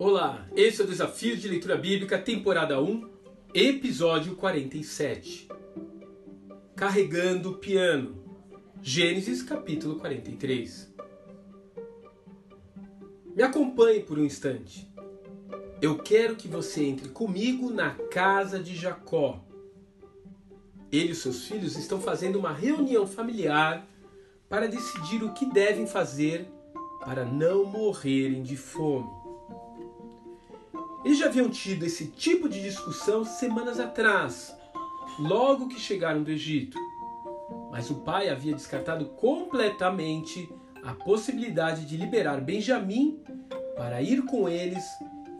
Olá, esse é o Desafio de Leitura Bíblica, temporada 1, episódio 47. Carregando o piano. Gênesis capítulo 43. Me acompanhe por um instante. Eu quero que você entre comigo na casa de Jacó. Ele e seus filhos estão fazendo uma reunião familiar para decidir o que devem fazer para não morrerem de fome. Eles já haviam tido esse tipo de discussão semanas atrás, logo que chegaram do Egito. Mas o pai havia descartado completamente a possibilidade de liberar Benjamim para ir com eles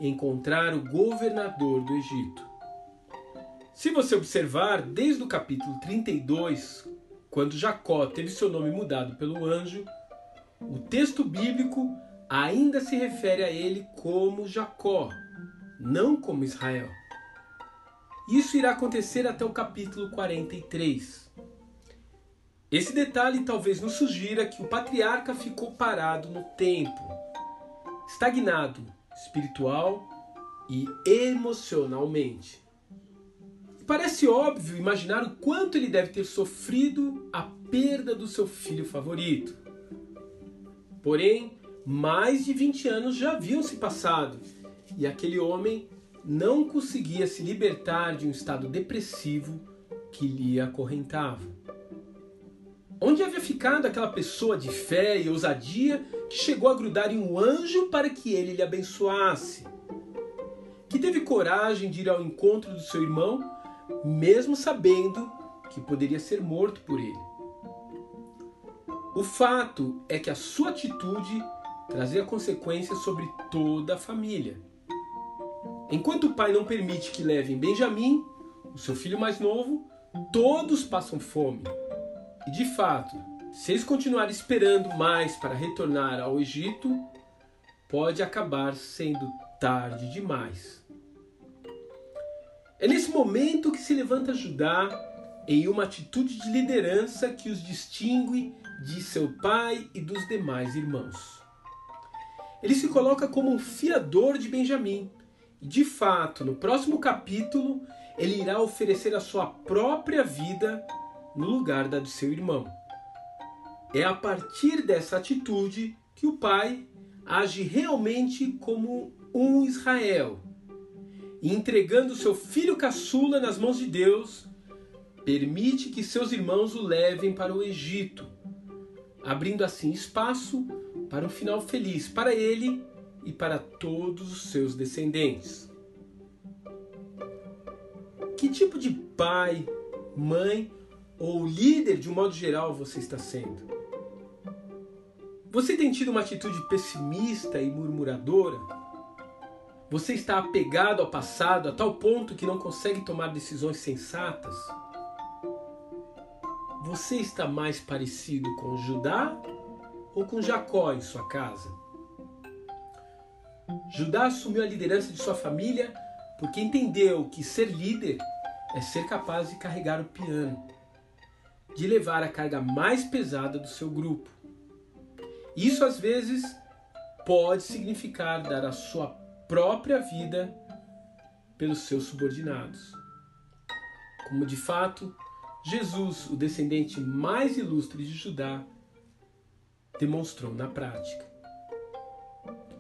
encontrar o governador do Egito. Se você observar desde o capítulo 32, quando Jacó teve seu nome mudado pelo anjo, o texto bíblico ainda se refere a ele como Jacó, não como Israel. Isso irá acontecer até o capítulo 43. Esse detalhe talvez nos sugira que o patriarca ficou parado no tempo, estagnado espiritual e emocionalmente. Parece óbvio imaginar o quanto ele deve ter sofrido a perda do seu filho favorito. Porém, mais de 20 anos já haviam se passado e aquele homem não conseguia se libertar de um estado depressivo que lhe acorrentava. Onde havia ficado aquela pessoa de fé e ousadia que chegou a grudar em um anjo para que ele lhe abençoasse? Que teve coragem de ir ao encontro do seu irmão, mesmo sabendo que poderia ser morto por ele. O fato é que a sua atitude trazia consequências sobre toda a família. Enquanto o pai não permite que levem Benjamim, o seu filho mais novo, todos passam fome. E de fato, se eles continuarem esperando mais para retornar ao Egito, pode acabar sendo tarde demais. É nesse momento que se levanta Judá em uma atitude de liderança que os distingue de seu pai e dos demais irmãos. Ele se coloca como um fiador de Benjamim, de fato, no próximo capítulo, ele irá oferecer a sua própria vida no lugar da de seu irmão. É a partir dessa atitude que o pai age realmente como um Israel, entregando seu filho caçula nas mãos de Deus, permite que seus irmãos o levem para o Egito, abrindo assim espaço para um final feliz para ele e para todos os seus descendentes. Que tipo de pai, mãe ou líder de um modo geral você está sendo? Você tem tido uma atitude pessimista e murmuradora? Você está apegado ao passado a tal ponto que não consegue tomar decisões sensatas? Você está mais parecido com Judá ou com Jacó em sua casa? Judá assumiu a liderança de sua família porque entendeu que ser líder é ser capaz de carregar o piano, de levar a carga mais pesada do seu grupo. Isso às vezes pode significar dar a sua própria vida pelos seus subordinados. Como de fato, Jesus, o descendente mais ilustre de Judá, demonstrou na prática.